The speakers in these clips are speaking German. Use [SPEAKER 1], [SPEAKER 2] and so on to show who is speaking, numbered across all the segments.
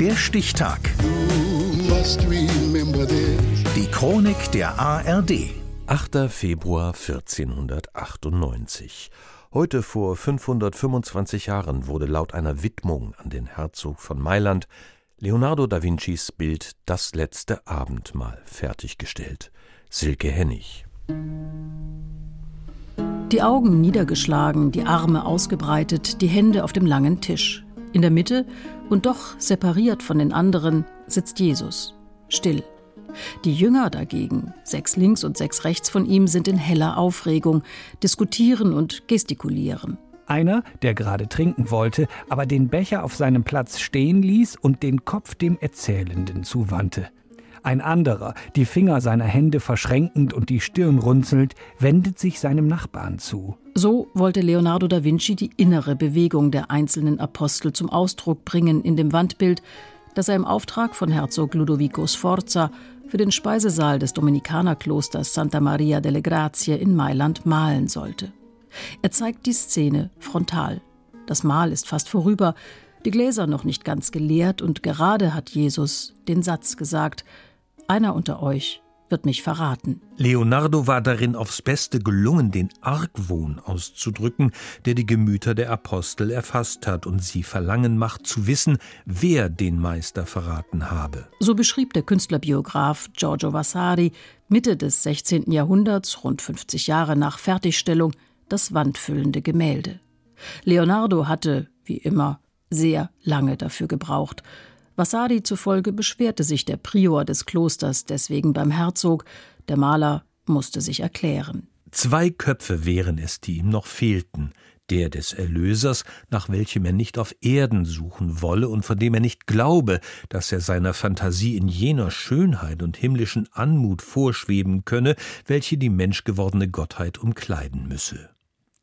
[SPEAKER 1] Der Stichtag. Die Chronik der ARD.
[SPEAKER 2] 8. Februar 1498. Heute vor 525 Jahren wurde laut einer Widmung an den Herzog von Mailand Leonardo da Vincis Bild Das letzte Abendmahl fertiggestellt. Silke Hennig.
[SPEAKER 3] Die Augen niedergeschlagen, die Arme ausgebreitet, die Hände auf dem langen Tisch. In der Mitte und doch separiert von den anderen sitzt Jesus, still. Die Jünger dagegen, sechs links und sechs rechts von ihm, sind in heller Aufregung, diskutieren und gestikulieren.
[SPEAKER 4] Einer, der gerade trinken wollte, aber den Becher auf seinem Platz stehen ließ und den Kopf dem Erzählenden zuwandte. Ein anderer, die Finger seiner Hände verschränkend und die Stirn runzelnd, wendet sich seinem Nachbarn zu.
[SPEAKER 3] So wollte Leonardo da Vinci die innere Bewegung der einzelnen Apostel zum Ausdruck bringen in dem Wandbild, das er im Auftrag von Herzog Ludovico Sforza für den Speisesaal des Dominikanerklosters Santa Maria delle Grazie in Mailand malen sollte. Er zeigt die Szene frontal. Das Mahl ist fast vorüber, die Gläser noch nicht ganz geleert und gerade hat Jesus den Satz gesagt, einer unter euch wird mich verraten.
[SPEAKER 2] Leonardo war darin aufs Beste gelungen, den Argwohn auszudrücken, der die Gemüter der Apostel erfasst hat und sie verlangen macht zu wissen, wer den Meister verraten habe.
[SPEAKER 3] So beschrieb der Künstlerbiograf Giorgio Vasari Mitte des 16. Jahrhunderts, rund 50 Jahre nach Fertigstellung, das wandfüllende Gemälde. Leonardo hatte, wie immer, sehr lange dafür gebraucht, Vasari zufolge beschwerte sich der Prior des Klosters deswegen beim Herzog, der Maler musste sich erklären.
[SPEAKER 2] Zwei Köpfe wären es, die ihm noch fehlten, der des Erlösers, nach welchem er nicht auf Erden suchen wolle und von dem er nicht glaube, dass er seiner Fantasie in jener Schönheit und himmlischen Anmut vorschweben könne, welche die menschgewordene Gottheit umkleiden müsse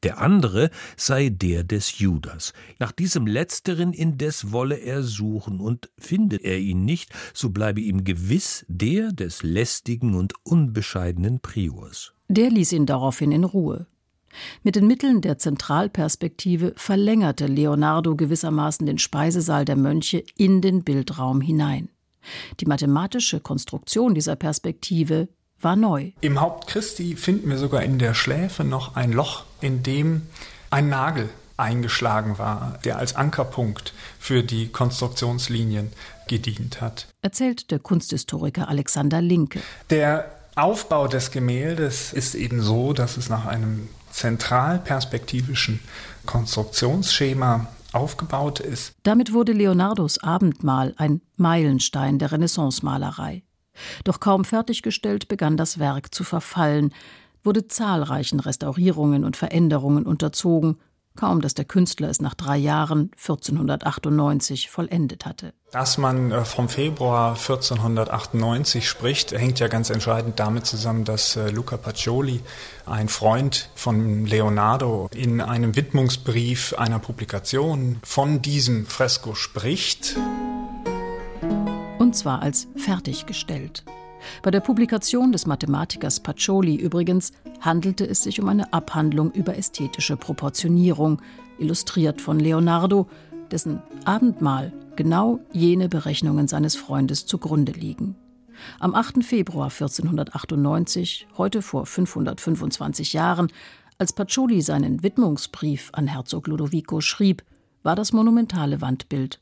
[SPEAKER 2] der andere sei der des Judas. Nach diesem letzteren indes wolle er suchen, und finde er ihn nicht, so bleibe ihm gewiss der des lästigen und unbescheidenen Priors.
[SPEAKER 3] Der ließ ihn daraufhin in Ruhe. Mit den Mitteln der Zentralperspektive verlängerte Leonardo gewissermaßen den Speisesaal der Mönche in den Bildraum hinein. Die mathematische Konstruktion dieser Perspektive war neu.
[SPEAKER 5] Im Haupt Christi finden wir sogar in der Schläfe noch ein Loch, in dem ein Nagel eingeschlagen war, der als Ankerpunkt für die Konstruktionslinien gedient hat.
[SPEAKER 3] Erzählt der Kunsthistoriker Alexander Linke.
[SPEAKER 5] Der Aufbau des Gemäldes ist eben so, dass es nach einem zentralperspektivischen Konstruktionsschema aufgebaut ist.
[SPEAKER 3] Damit wurde Leonardos Abendmahl ein Meilenstein der Renaissance-Malerei. Doch kaum fertiggestellt begann das Werk zu verfallen, wurde zahlreichen Restaurierungen und Veränderungen unterzogen, kaum dass der Künstler es nach drei Jahren 1498 vollendet hatte.
[SPEAKER 5] Dass man äh, vom Februar 1498 spricht, hängt ja ganz entscheidend damit zusammen, dass äh, Luca Pacioli, ein Freund von Leonardo, in einem Widmungsbrief einer Publikation von diesem Fresko spricht
[SPEAKER 3] und zwar als fertiggestellt. Bei der Publikation des Mathematikers Pacioli übrigens handelte es sich um eine Abhandlung über ästhetische Proportionierung, illustriert von Leonardo, dessen Abendmahl genau jene Berechnungen seines Freundes zugrunde liegen. Am 8. Februar 1498, heute vor 525 Jahren, als Pacioli seinen Widmungsbrief an Herzog Ludovico schrieb, war das monumentale Wandbild